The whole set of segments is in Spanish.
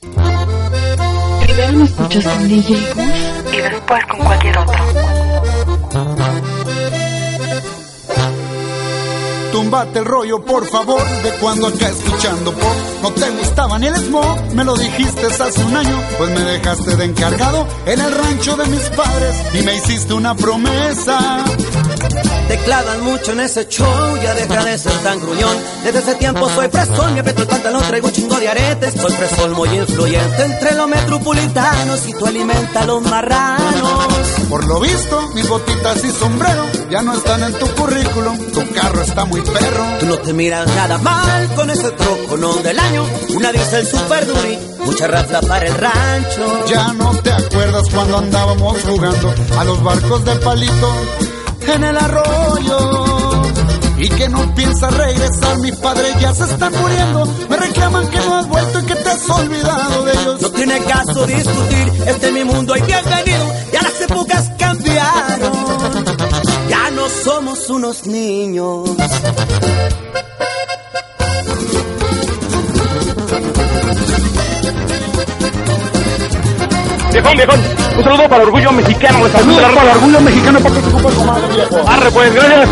Primero lo escuchas con DJ Gus y después con cualquier otro. Túmbate el rollo, por favor, de cuando acá escuchando pop. No te gustaba ni el smog, me lo dijiste hace un año. Pues me dejaste de encargado en el rancho de mis padres y me hiciste una promesa. Te clavan mucho en ese show, ya deja de ser tan gruñón. Desde ese tiempo soy fresón, me aprieto el pantalón, traigo un chingo de aretes. Soy fresón muy influyente entre los metropolitanos y tú alimentas a los marranos. Por lo visto, mis botitas y sombrero ya no están en tu currículum. Tu carro está muy perro. Tú no te miras nada mal con ese troco, no del año. Una diesel super duri, mucha rafla para el rancho. Ya no te acuerdas cuando andábamos jugando a los barcos de palito en el arroyo. Y que no piensas regresar, mis padres ya se están muriendo. Me reclaman que no has vuelto y que te has olvidado de ellos. No tiene caso discutir, este es mi mundo y bienvenido. Ya las épocas cambiaron, no somos unos niños. Viejón, viejón, un saludo para el orgullo mexicano. Les saludo Para el orgullo mexicano, para que te ocupas, comadre, viejo. Arre, pues, gracias.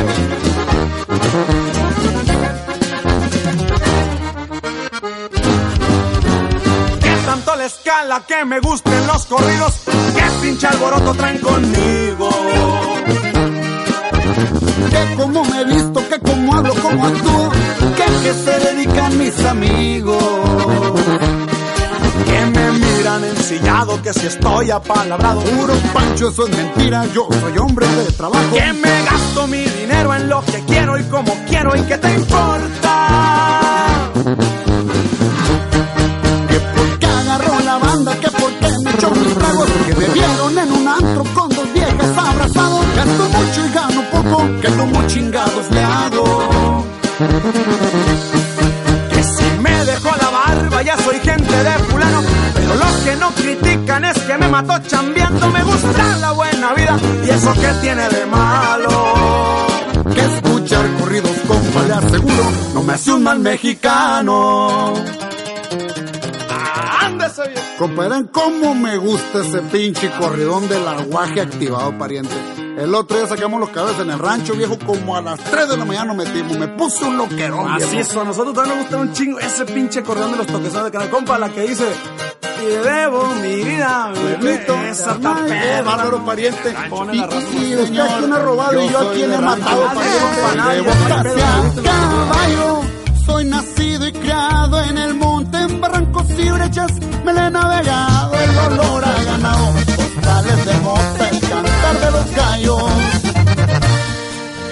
Que tanto la escala que me gusten los corridos, que pinche alboroto traen conmigo. Que como me visto, que como hablo, como actúo, que qué se dedican mis amigos. Que me miran ensillado, que si estoy apalabrado. Puro pancho, eso es mentira, yo soy hombre de trabajo. Que me gasto mi dinero en lo que quiero y como quiero y que te importa. Le hago. Que si me dejó la barba ya soy gente de fulano. Pero lo que no critican es que me mató chambeando. Me gusta la buena vida y eso que tiene de malo. Que escuchar corridos con le aseguro, no me hace un mal mexicano. Bien. Compadre, cómo me gusta ese pinche corridón del aguaje activado, pariente. El otro día sacamos los cabezas en el rancho, viejo, como a las 3 de la mañana nos metimos. Me puse un loquerón, Así viejo. es, a nosotros también nos gusta un chingo ese pinche acordeón de los toquesones de canal. Compa, la que dice, y debo mi vida, Pueblito, esa perra. bárbaro, pariente. Pone Y, y usted a quién ha robado y yo a quién he matado, pariente. De De boca hacia caballo, soy nacido y criado en el monte, en barrancos y brechas, me le he navegado el olor a ganado, de mota, el cantar de los gallos,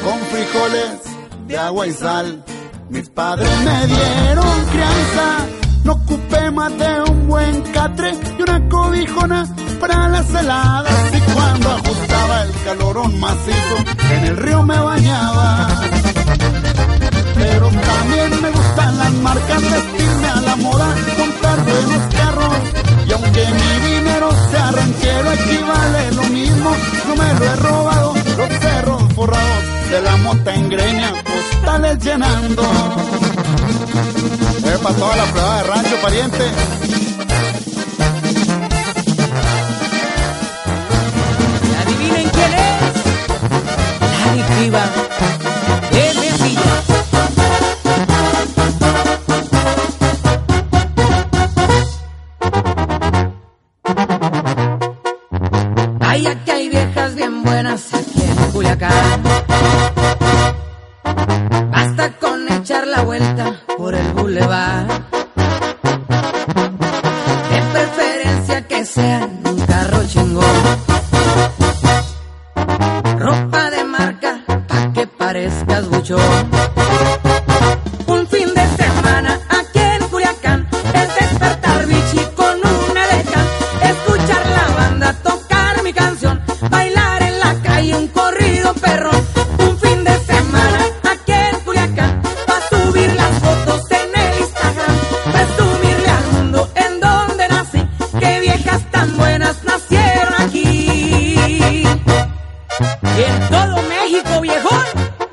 con frijoles de agua y sal, mis padres me dieron crianza, no ocupé más de un buen catre y una cobijona para las heladas, y cuando ajustaba el calorón macizo, en el río me bañaba pero también me gustan las marcas, vestirme a la moda, comprar buenos carros. Y aunque mi dinero sea ranchero, equivale lo mismo, no me lo he robado. Los cerros forrados de la mota en greña, postales llenando. Es para toda la prueba de rancho, pariente.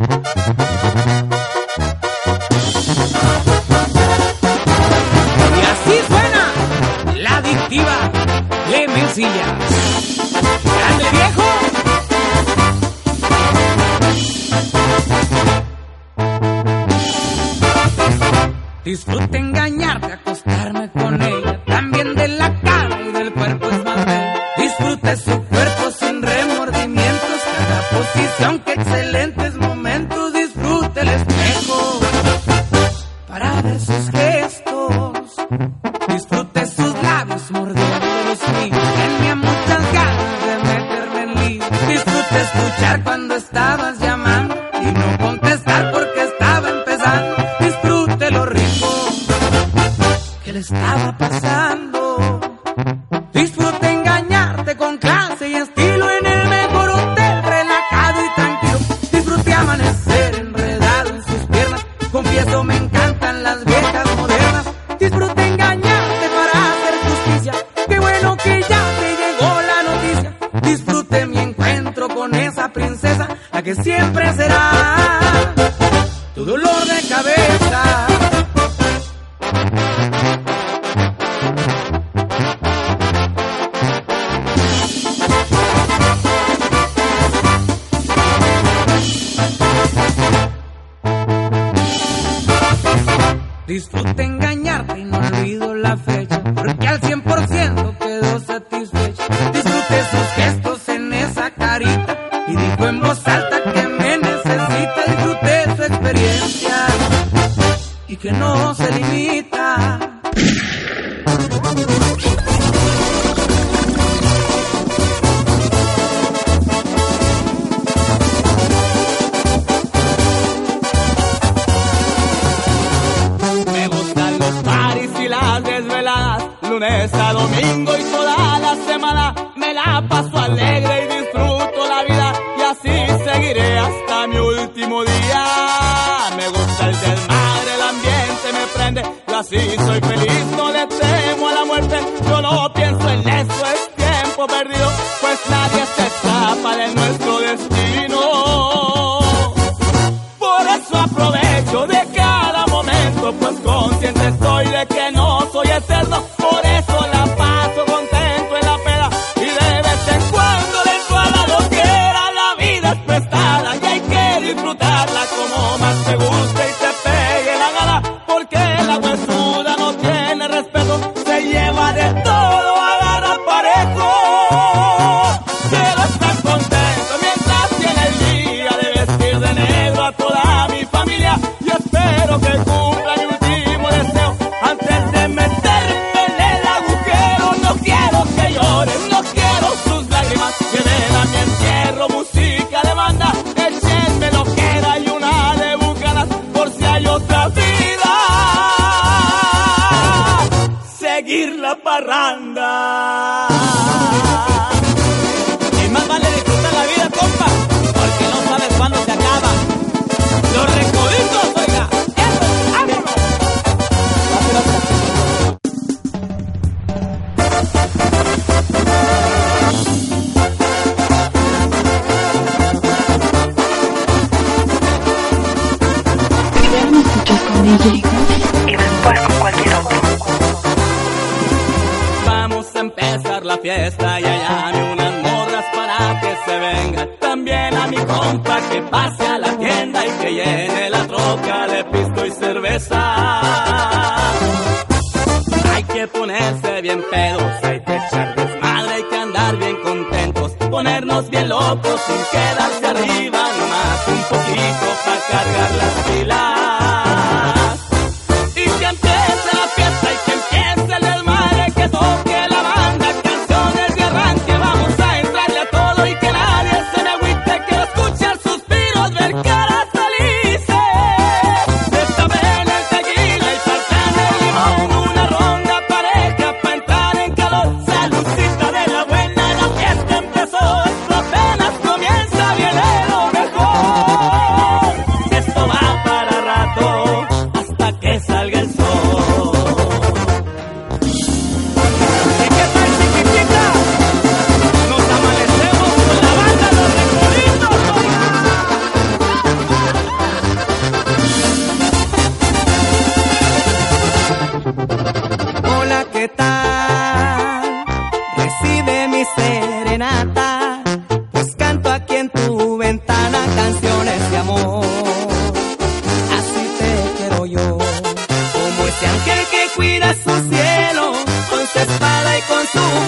Thank you. me la paso alegre y disfruto la vida y así seguiré hasta mi último día. Me gusta el del mar, el ambiente me prende y así soy parranda. que pasa.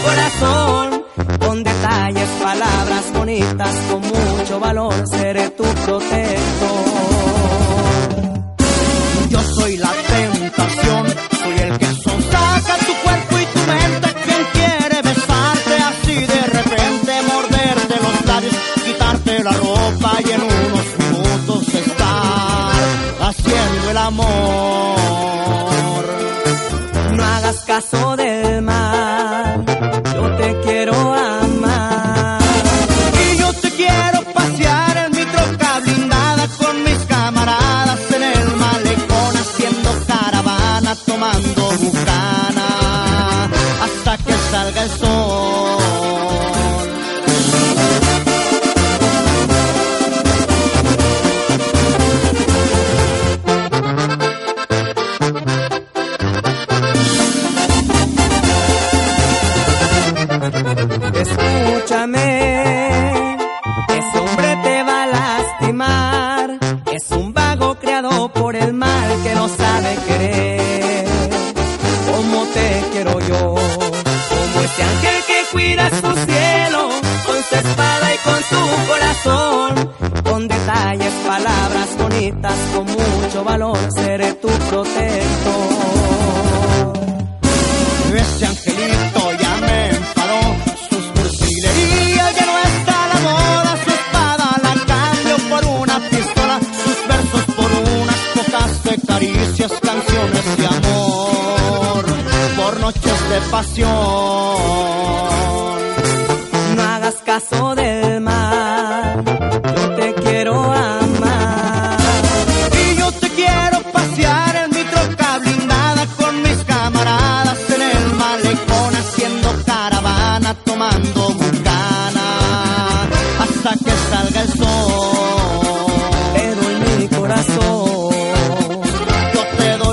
corazón.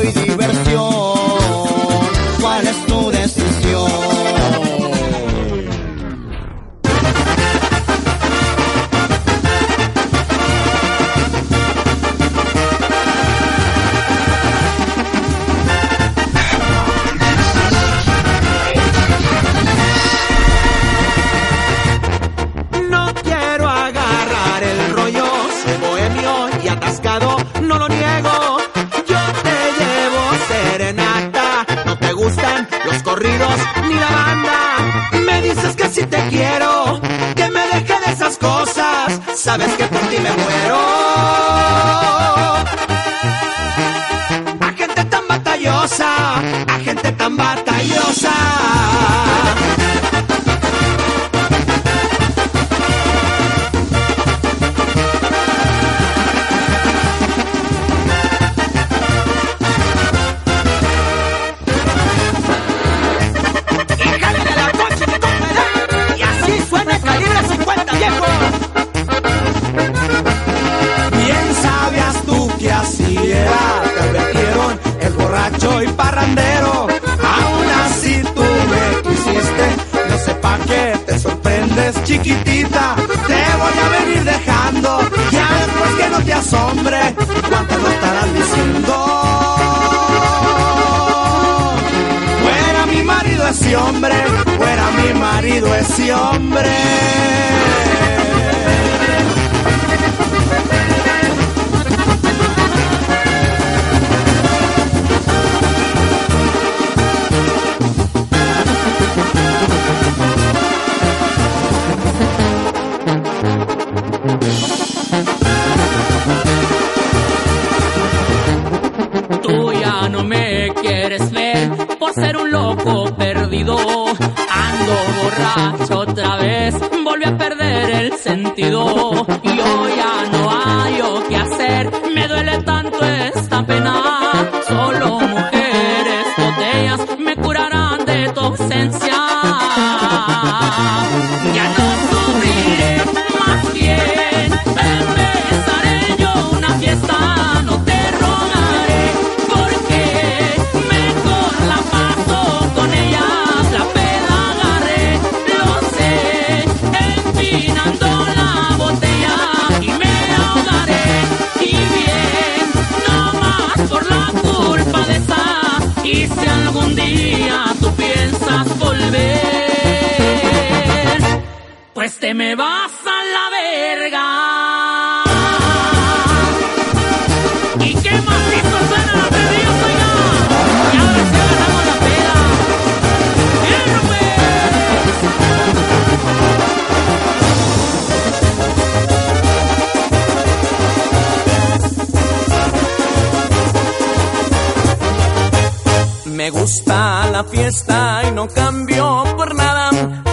We. ese hombre. y hoy ya no hay o qué hacer. Me duele tanto. Me gusta la fiesta y no cambio por nada.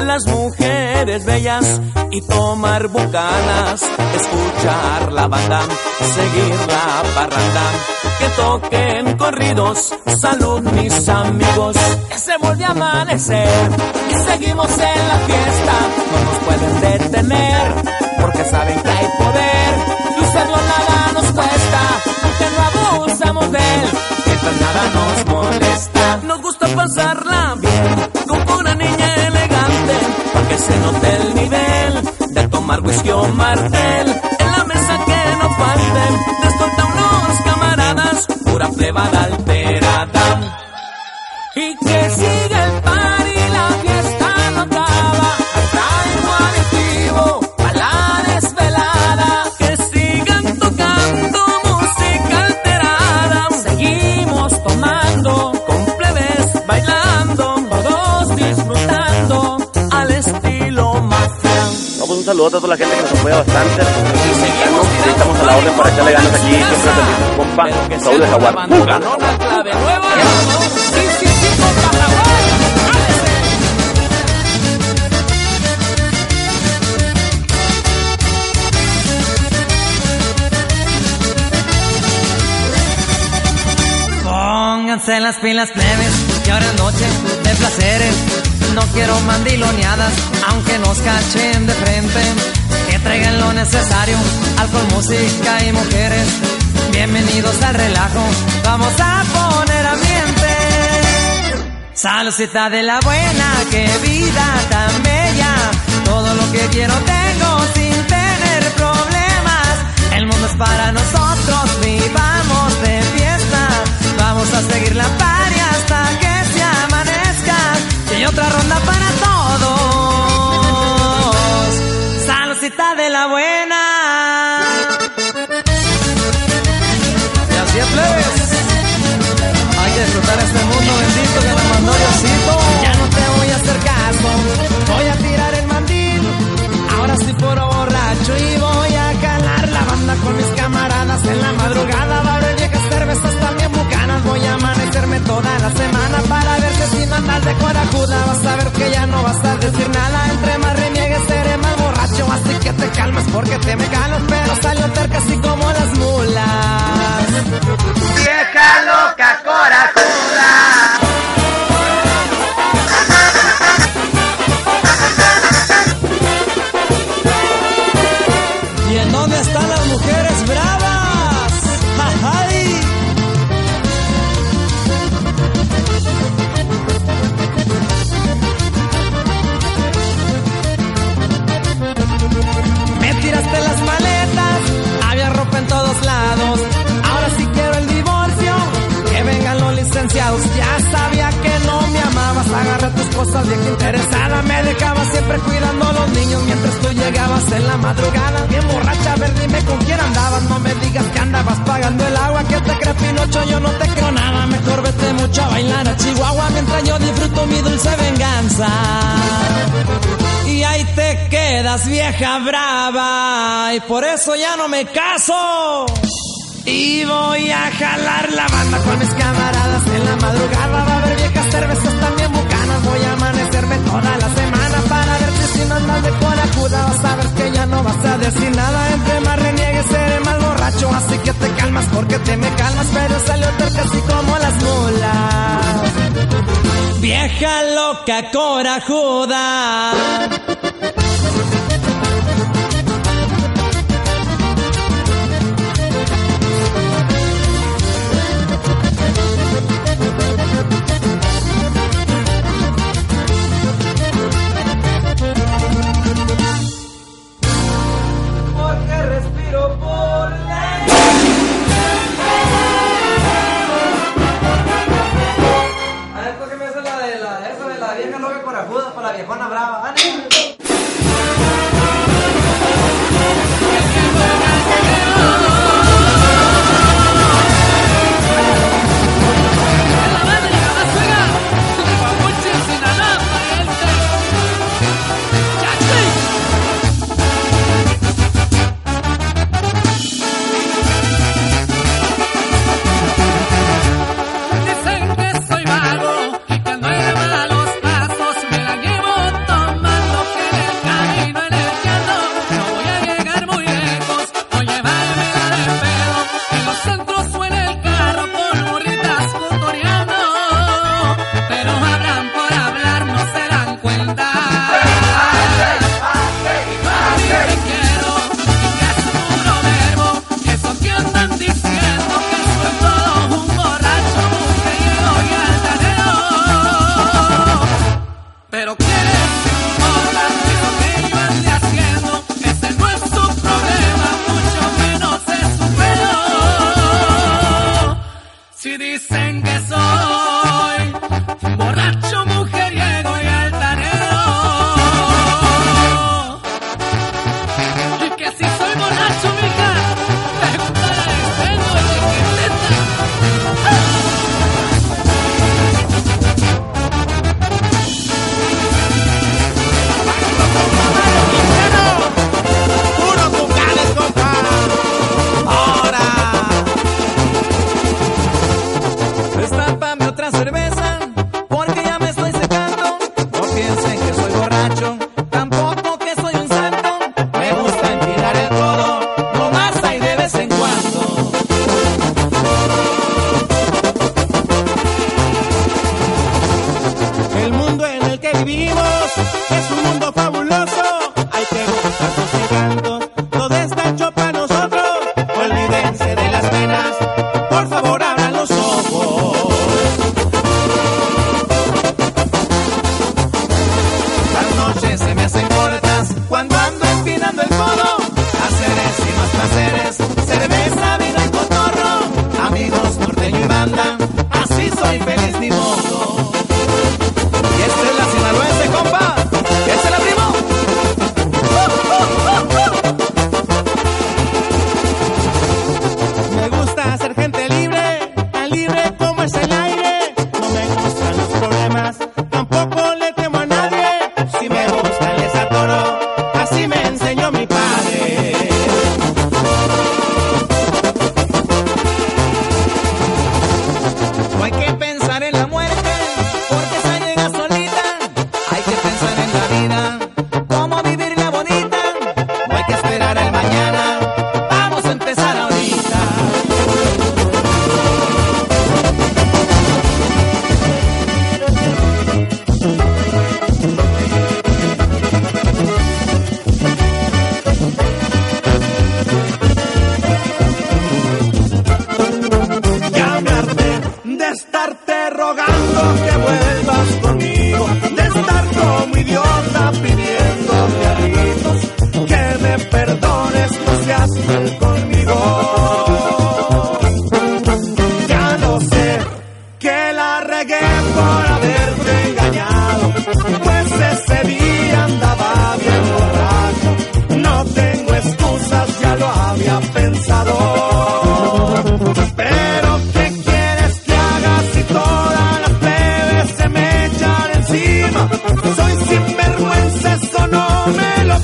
Las mujeres bellas y tomar bucanas, escuchar la banda, seguir la parranda, que toquen corridos, salud mis amigos, se vuelve a amanecer y seguimos en la fiesta, no nos pueden detener, porque saben que hay poder, y usarlo nada nos cuesta, aunque no abusamos de él, mientras nada nos molesta, nos gusta pasarla bien, con una niña elegante, para que se note el nivel de tomar whisky o martel, en la mesa que no falten, desconta unos camaradas, pura plebada alterada. Y que siga el par saludo a toda la gente que nos apoya bastante. Y estamos a la orden para echarle ganas aquí. Siempre feliz, compa. Saúl de Jaguar. Pónganse las pilas plebes, que ahora es noche de placeres. No quiero mandiloneadas, aunque nos cachen de frente. Que traigan lo necesario, alcohol, música y mujeres. Bienvenidos al relajo, vamos a poner ambiente. Saludcita de la buena, qué vida tan bella. Todo lo que quiero tengo sin tener problemas. El mundo es para nosotros, vivamos de fiesta. Vamos a seguir la party otra ronda para todos. Saludcita de la buena. Y así es. Hay que disfrutar este mundo bendito que nos mandó Diosito. Toda la semana para ver que si mandas de corajuda vas a ver que ya no vas a decir nada. Entre más reniegues seré más borracho, así que te calmas porque te me ganas. Pero salió terca así como las mulas. Vieja loca corajuda. Bien interesada. Me dejabas siempre cuidando a los niños mientras tú llegabas en la madrugada. Bien borracha, a ver, dime con quién andabas. No me digas que andabas pagando el agua, que te crees Pinocho, yo no te creo nada. Mejor vete mucho a bailar a Chihuahua mientras yo disfruto mi dulce venganza. Y ahí te quedas, vieja brava. Y por eso ya no me caso. Y voy a jalar la banda con mis camaradas en la madrugada. Va a haber viejas cervezas toda la semana para ver si no andas de corajuda. Vas a ver que ya no vas a decir nada. Entre más reniegues seré más borracho. Así que te calmas porque te me calmas. Pero salió terca así como las mulas. Vieja loca corajuda.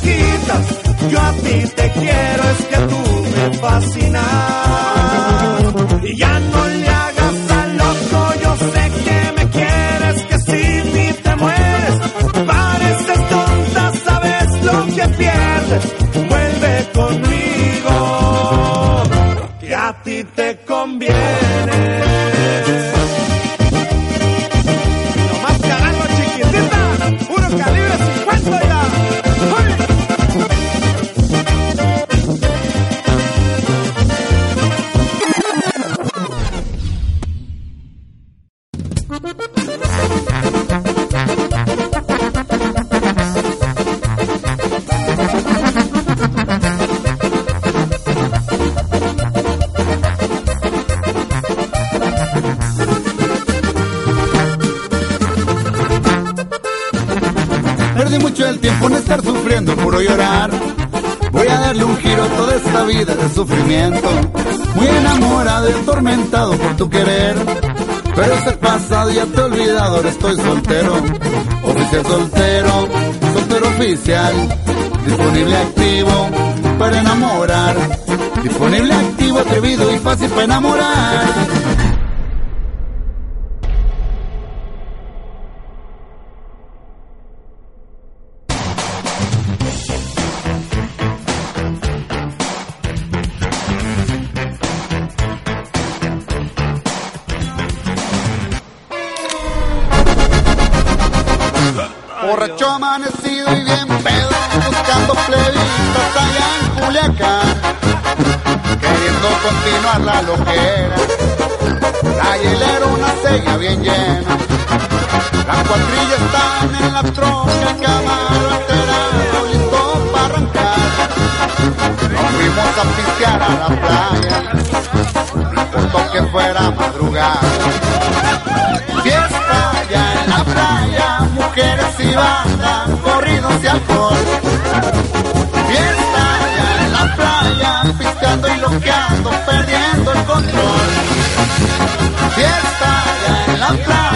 quitas. Yo a ti te quiero, es que tú me fascinas. muy enamorado y atormentado por tu querer. Pero este pasado ya te he olvidado, ahora estoy soltero, oficial soltero, soltero oficial, disponible activo para enamorar, disponible activo, atrevido y fácil para enamorar. traiga bien llena. Las cuadrillas están en la troca, el caballo alterado, listo para arrancar. Nos fuimos a pistear a la playa, puesto que fuera madrugada. Fiesta ya en la playa, mujeres y bandas, corridos y alcohol. Fiesta ya en la playa, pisteando y loqueando, perdiendo el control. la playa.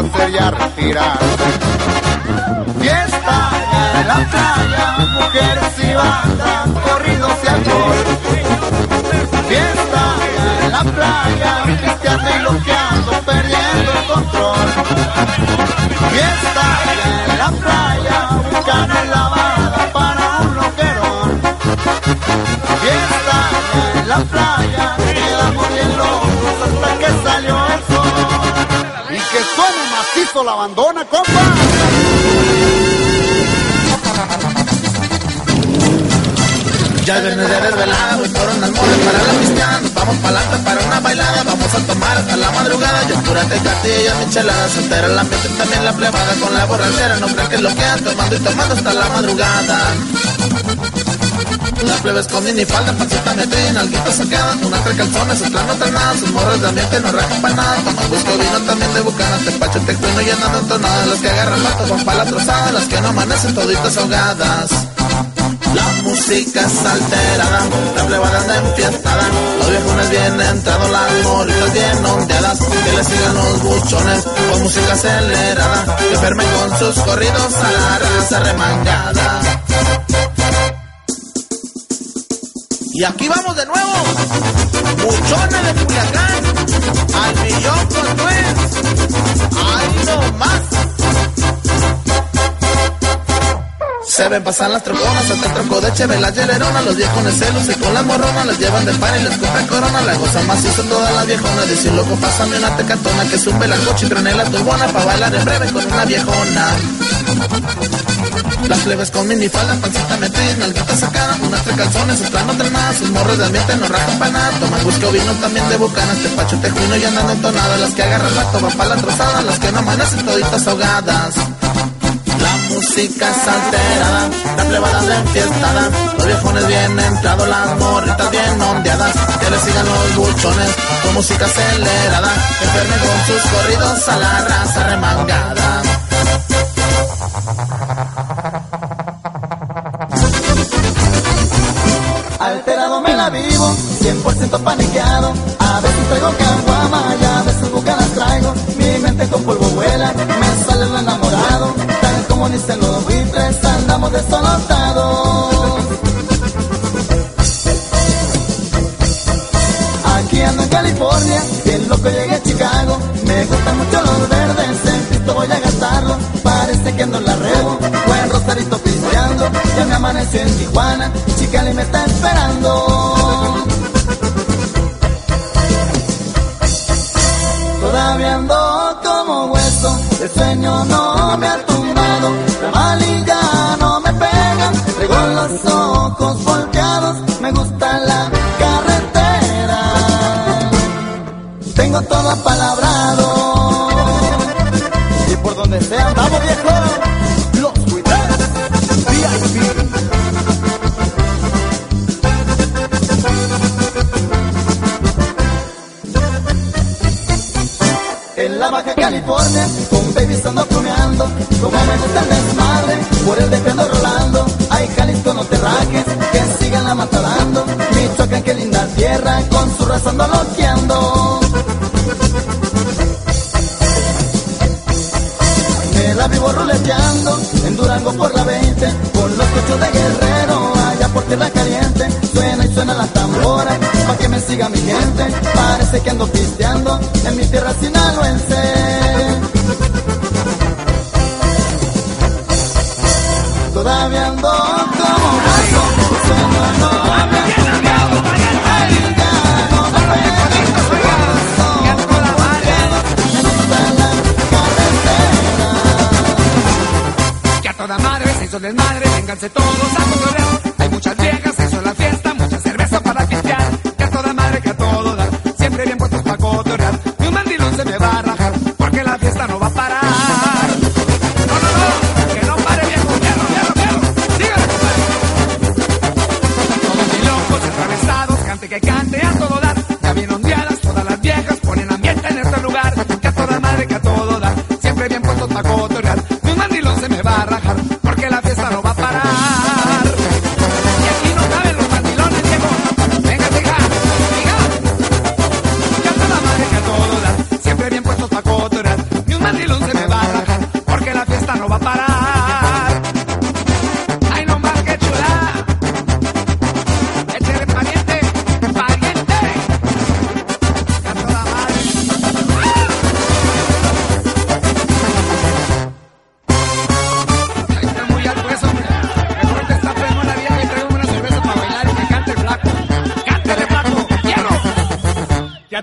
Mejor va a retirarse. Fiesta en la playa, mujeres y bandas, corridos y alcohol. Fiesta en la playa, cristiano y loqueando, perdiendo el control. Fiesta en la playa, buscando la banda para un loquerón. Fiesta en la playa, quedamos bien locos hasta que salió el sol. Y que suene macizo la abandona, compa. Ya el viernes de desvelada, voy por unas moras para la pista. Nos vamos pa'lante para una bailada, vamos a tomar hasta la madrugada. Yo pura tecatilla, michelada, se entera el ambiente, también la plebada con la borrachera. No crean que lo quedan tomando y tomando hasta la madrugada. Las plebes con minifalda, pancita metida, alguita sacada, unas tres calzones, no traen nada, sus morras de ambiente no rajan para nada, busco vino también de bucana, te pacho, te cuino y andando entonadas, las que agarran mato van pa' la trozada, las que no amanecen toditas ahogadas. La música es alterada, la plebada anda enfiestada, los viejones bien entrados, las morritas bien ondeadas, que le sigan los buchones con música acelerada, que con sus corridos a la raza remangada. Y aquí vamos de nuevo, buchones de Culiacán, al millón con nuez, ahí no más. Se ven pasar las troconas, hasta el troco de cheve, la hielerona, los viejones celos y con las morronas les llevan de par y les compran corona, la goza macizo todas las viejonas, dice loco, pásame una tecatona que sube la coche y trene la turbona pa' bailar en breve con una viejona. Las plebes con minifalda, pancita metida, nalguita sacada, unas tres calzones, no traen nada, sus morros de ambiente no rajan pa' nada, toman whisky o vino también de bucanas, te pacho, te juino y andan entonadas, las que agarran la van pa' la trozada, las que no amanecen toditas ahogadas. La música es alterada, la plebada de enfiestada, los viejones bien entrados, las morritas bien ondeadas, que le sigan los buchones con música acelerada, que enfermen con sus corridos a la raza remangada. Me la vivo, 100% paniqueado. A veces traigo caguama y a veces bucanas traigo. Mi mente con polvo vuela, me sale lo enamorado. Tal como dicen los buitres, andamos desolotados. Aquí ando en California, bien loco llegué a Chicago. Me gustan Ya me amaneció en Tijuana, Chicali me está esperando. Todavía ando como hueso, el sueño no me ha tumbado. La malilla no me pega, traigo los ojos volteados. Me gusta la carretera, tengo todo apalabrado. Y por donde sea andamos viejo, la Baja California, con babies ando plumeando, como me gusta el desmadre, por el de ando rolando. Ay, Jalisco, no te rajes, que sigan la mata dando. Michoacán, qué linda tierra, con su raza ando loqueando. Me la vivo ruleteando, en Durango por la 20, con los cochos de guerrero, siga mi gente. Parece que ando pisteando en mi tierra sinaloense. Todavía ando como sueño no toda madre se hizo desmadre, vénganse todos a cotorrear. Hay muchas viejas, se hizo la fiesta, mucha cerveza para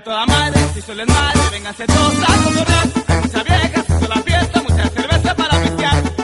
toda madre, si solo es madre, vénganse todos a cotorrear. Hay mucha vieja, se hizo la fiesta, mucha cerveza para pistear.